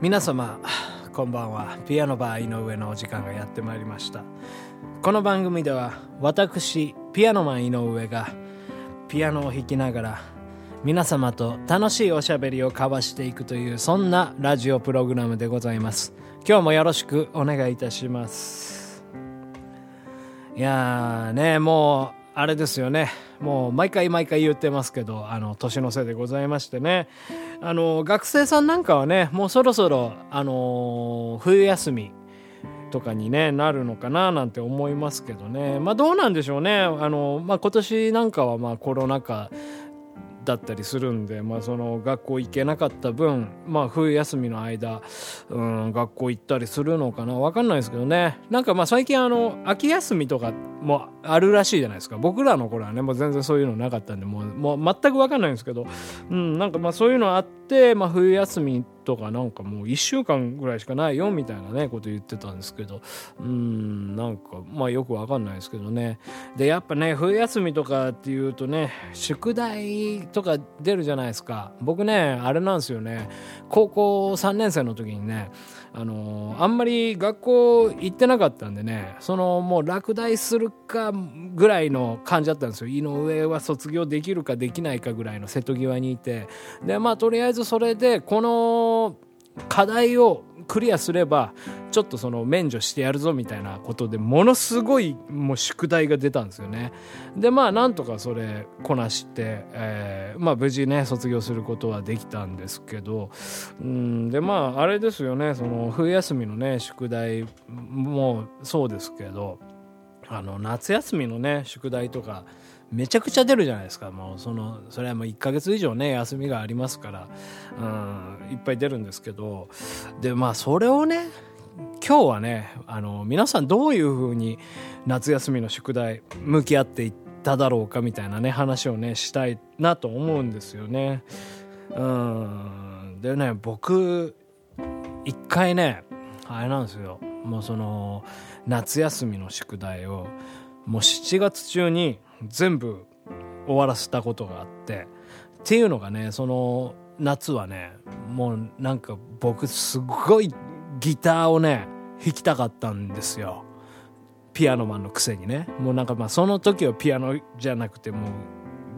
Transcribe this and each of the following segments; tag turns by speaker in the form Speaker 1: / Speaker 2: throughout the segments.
Speaker 1: 皆様こんばんは。ピアノバー井上のお時間がやってまいりました。この番組では私ピアノマン井上がピアノを弾きながら皆様と楽しいおしゃべりを交わしていくというそんなラジオプログラムでございます。今日もよろしくお願いいたします。いやーねもうあれですよね。もう毎回毎回言ってますけどあの年のせいでございましてね。あの学生さんなんかはねもうそろそろあの冬休みとかに、ね、なるのかななんて思いますけどね。まあどうなんでしょうね。あの、まあ、今年なんかはまあコロナ禍だったりするんで、まあ、その学校行けなかった分、まあ、冬休みの間、うん、学校行ったりするのかな。分かんないですけどね。なんかまあ最近あの秋休みとかもあるらしいじゃないですか。僕らの頃はねもう全然そういうのなかったんでもうもう全く分かんないんですけど、うん、なんかまあそういうのあって、まあ、冬休みってとかなんかもう1週間ぐらいしかないよみたいなねこと言ってたんですけど。うんなんかまあよく分かんないですけどね。でやっぱね冬休みとかっていうとね宿題とか出るじゃないですか。僕ねあれなんですよね。高校3年生の時にねあのあんまり学校行ってなかったんでねそのもう落第するかぐらいの感じだったんですよ。井上は卒業できるかできないかぐらいの瀬戸際にいて。でまあとりあえずそれでこの課題をクリアすればちょっとその免除してやるぞみたいなことでものすごいもう宿題が出たんですよね。でまあなんとかそれこなして、えー、まあ無事ね卒業することはできたんですけどうんでまああれですよねその冬休みのね宿題もそうですけどあの夏休みのね宿題とかめちゃくちゃ出るじゃないですか。もうそのそれはもう1ヶ月以上ね休みがありますから、うん、いっぱい出るんですけど。でまあそれをね今日はねあの皆さんどういうふうに夏休みの宿題向き合っていっただろうかみたいなね話をねしたいなと思うんですよね。うん。でね僕一回ねあれなんですよ。もうその夏休みの宿題をもう7月中に全部終わらせたことがあってっていうのがねその夏はねもうなんか僕すごいギターをね弾きたかったんですよ。ピアノマンのくせにね。もうなんかまあその時はピアノじゃなくてもう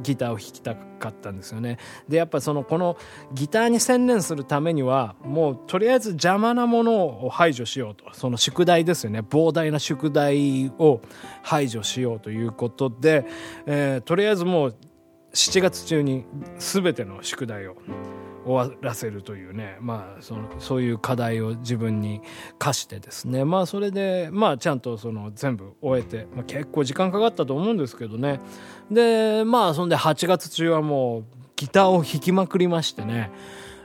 Speaker 1: ギターを弾きたかったんですよね。でやっぱそのこのギターに専念するためにはもうとりあえず邪魔なものを排除しようと。その宿題ですよね。膨大な宿題を排除しようということで、えー、とりあえずもう7月中に全ての宿題を終わらせるというね、まあ、そのそういう課題を自分に課してですね。まあそれでまあちゃんとその全部終えて、まあ、結構時間かかったと思うんですけどね。でまあそんで8月中はもうギターを弾きまくりましてね。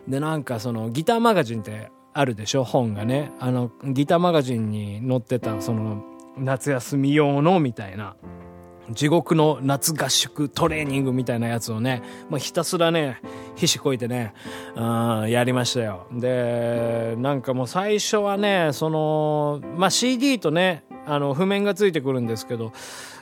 Speaker 1: でなんかそのギターマガジンってあるでしょ？本がね。あのギターマガジンに載ってたその夏休み用のみたいな。地獄の夏合宿トレーニングみたいなやつをね、まあ、ひたすらね、ひしこいてね、うん、やりましたよ。で、なんかもう最初はね、その、まあ、CD とね、あの、譜面がついてくるんですけど、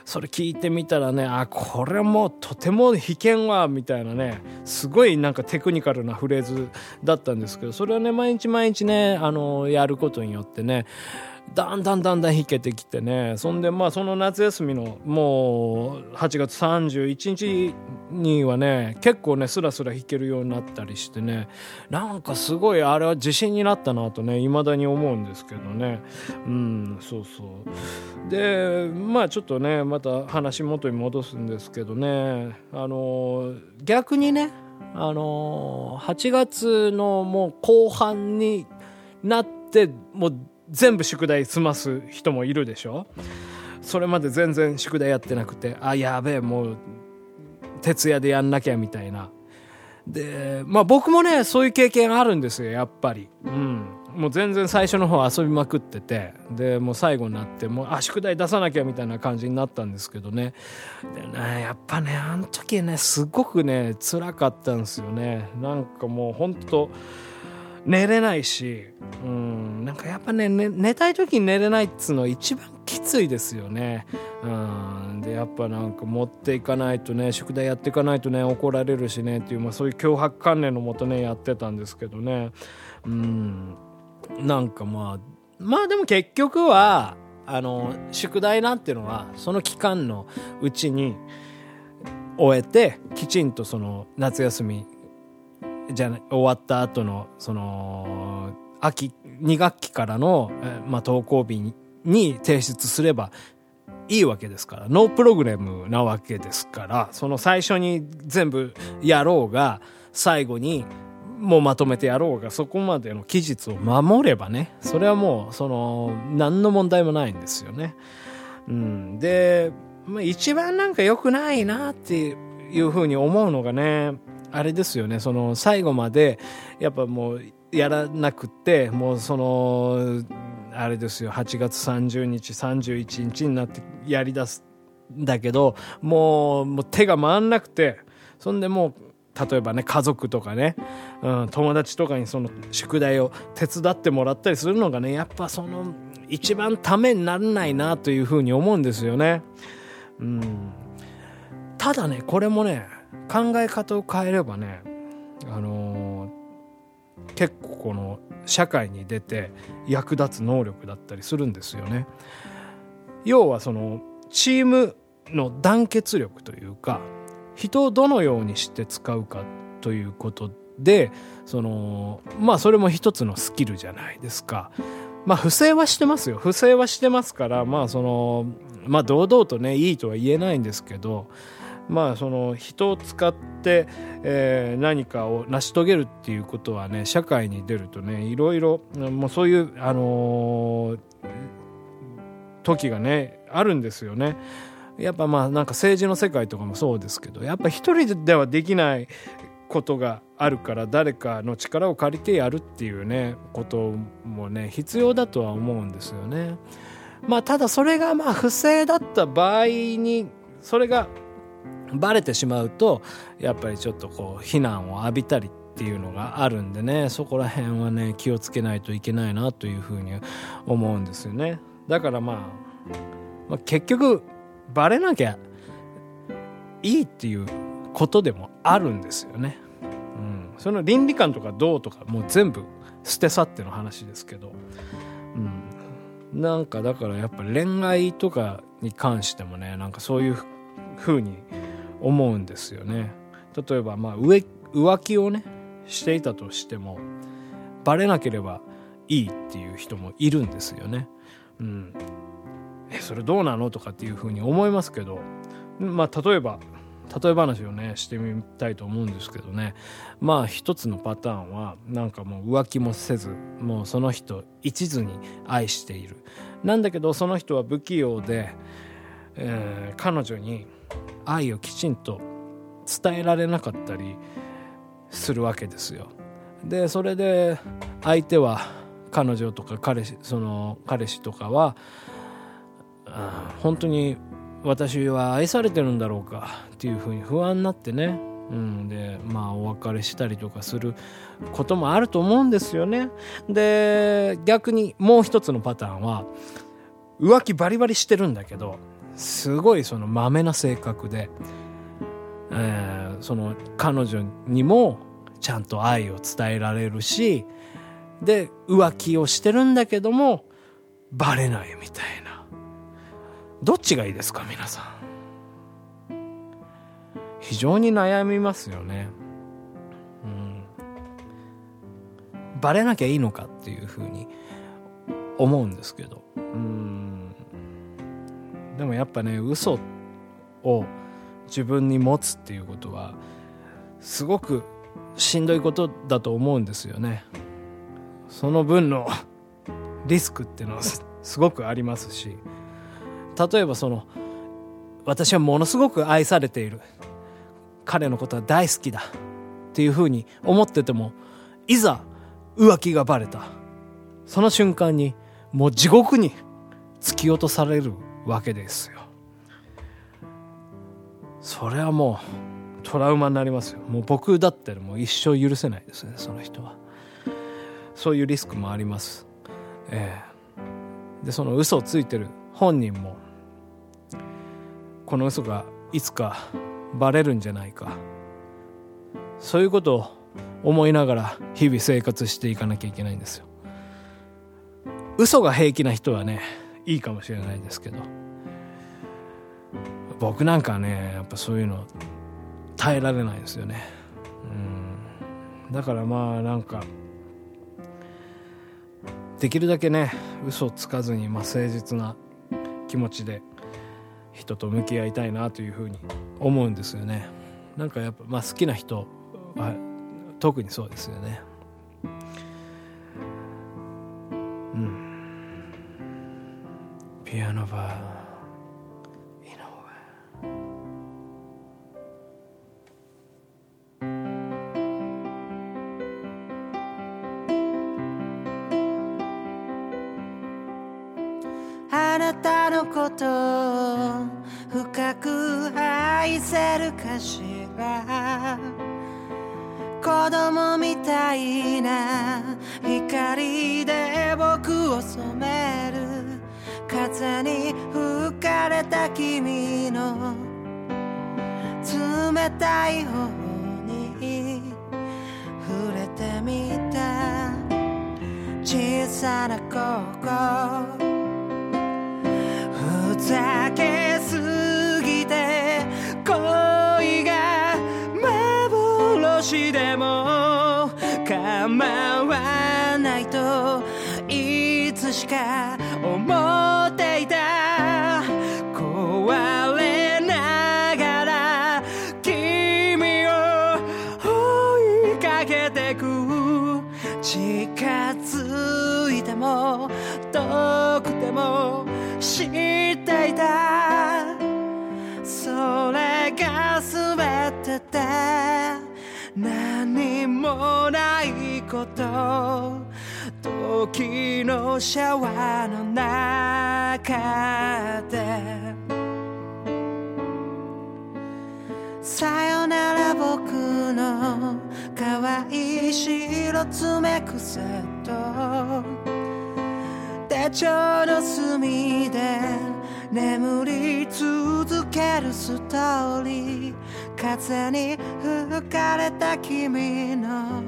Speaker 1: それ聞いてみたらね、あ、これもとても弾けんわ、みたいなね、すごいなんかテクニカルなフレーズだったんですけど、それはね、毎日毎日ね、あの、やることによってね、だんだんだんだん弾けてきてね。そんでまあその夏休みのもう8月31日にはね結構ねスラスラ弾けるようになったりしてね。なんかすごいあれは自信になったなとね未だに思うんですけどね。うんそうそう。でまあちょっとねまた話元に戻すんですけどね。あの逆にねあの8月のもう後半になってもう全部宿題済ます人もいるでしょ？それまで全然宿題やってなくてあやべえもう徹夜でやんなきゃみたいな。でまあ僕もねそういう経験あるんですよやっぱり。うん。もう全然最初の方遊びまくっててでもう最後になってもうあ宿題出さなきゃみたいな感じになったんですけどね。でねやっぱねあの時ねすごくね辛かったんですよね。なんかもうほん寝れないし、うん、なんかやっぱね、ね、寝たい時に寝れないっつうのは一番きついですよね。うん、で、やっぱなんか持っていかないとね、宿題やっていかないとね、怒られるしねっていう、まあそういう脅迫観念のもとね、やってたんですけどね。うん。なんかまあまあでも結局はあの宿題なんていうのはその期間のうちに終えてきちんとその夏休みじゃ終わった後のその秋2学期からの、まあ、登校日に提出すればいいわけですからノープログラムなわけですからその最初に全部やろうが最後にもうまとめてやろうがそこまでの期日を守ればねそれはもうその何の問題もないんですよね。うん、で、まあ、一番なんか良くないなっていうふうに思うのがねあれですよね。その最後までやっぱもうやらなくってもうそのあれですよ。8月30日31日になってやりだすんだけどもうもう手が回んなくてそんでもう例えばね家族とかね、うん、友達とかにその宿題を手伝ってもらったりするのがねやっぱその一番ためにならないなというふうに思うんですよね。うん、ただねこれもね考え方を変えればねあのー、結構この社会に出て役立つ能力だったりするんですよね。要はそのチームの団結力というか人をどのようにして使うかということでそのまあそれも一つのスキルじゃないですか。まあ不正はしてますよ不正はしてますからまあそのまあ堂々とねいいとは言えないんですけどまあその人を使って、えー、何かを成し遂げるっていうことはね社会に出るとねいろいろもうそういうあのー、時がねあるんですよね。やっぱまあなんか政治の世界とかもそうですけどやっぱ一人ではできないことがあるから誰かの力を借りてやるっていうねこともね必要だとは思うんですよね。まあただそれがまあ不正だった場合にそれがバレてしまうとやっぱりちょっとこう非難を浴びたりっていうのがあるんでねそこら辺はね気をつけないといけないなというふうに思うんですよね。だからまあ、まあ、結局バレなきゃいいっていうことでもあるんですよね。うん、その倫理観とかどうとかもう全部捨て去っての話ですけど、うん、なんかだからやっぱ恋愛とかに関してもねなんかそういうふうに思うんですよね。例えばまあ浮浮気をねしていたとしてもバレなければいいっていう人もいるんですよね。うん、えそれどうなのとかっていうふうに思いますけどまあ例えば例え話をねしてみたいと思うんですけどねまあ一つのパターンはなんかもう浮気もせずもうその人一途に愛しているなんだけどその人は不器用で、えー、彼女に愛をきちんと伝えられなかったりするわけですよ。でそれで相手は彼女とか彼氏その彼氏とかは本当に私は愛されてるんだろうかっていうふうに不安になってね、うん、でまあお別れしたりとかすることもあると思うんですよね。で逆にもう一つのパターンは浮気バリバリしてるんだけどすごいそのまめな性格で、えー、その彼女にもちゃんと愛を伝えられるしで浮気をしてるんだけどもバレないみたいな。どっちがいいですか皆さん。非常に悩みますよね。うん。バレなきゃいいのかっていうふうに思うんですけど。うん。でもやっぱね嘘を自分に持つっていうことはすごくしんどいことだと思うんですよね。その分の リスクっていうのはすごくありますし。例えばその私はものすごく愛されている。彼のことは大好きだ。っていうふうに思っててもいざ浮気がバレた。その瞬間にもう地獄に突き落とされる。わけですよ。それはもうトラウマになりますよ。もう僕だったらもう一生許せないですねその人は。そういうリスクもあります。ええ。でその嘘をついてる本人もこの嘘がいつかバレるんじゃないか。そういうことを思いながら日々生活していかなきゃいけないんですよ。嘘が平気な人はねいいかもしれないですけど。僕なんかねやっぱそういうの耐えられないですよね。うん。だからまあなんかできるだけね嘘をつかずに、まあ、誠実な気持ちで人と向き合いたいなというふうに思うんですよね。なんかやっぱ、まあ、好きな人は特にそうですよね。ピアノバー。
Speaker 2: あなたのことを深く愛せるかしら子供みたいな光で僕を染める。風に吹かれた君の冷たい方に触れてみた小さな心ふざけすぎて恋が幻でも構わないといつしかけてく近づいても遠くても知っていたそれが全てで。何もないこと。時のシャワーの中で。さよなら僕白爪くせと手帳の隅で眠り続けるストーリー風に吹かれた君の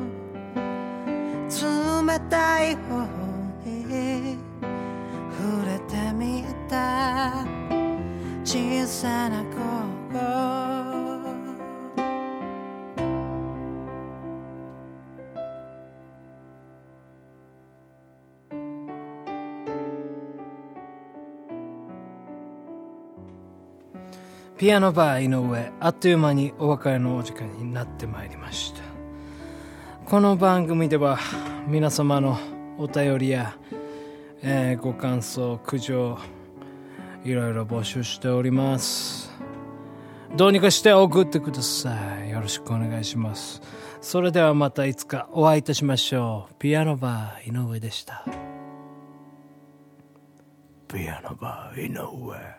Speaker 2: 冷たい方に触れてみた小さな心
Speaker 1: ピアノバー井上あっという間にお別れのお時間になってまいりました。この番組では皆様のお便りや、えーご感想苦情いろいろ募集しております。どうにかして送ってください。よろしくお願いします。それではまたいつかお会いいたしましょう。ピアノバー井上でした。ピアノバー井上。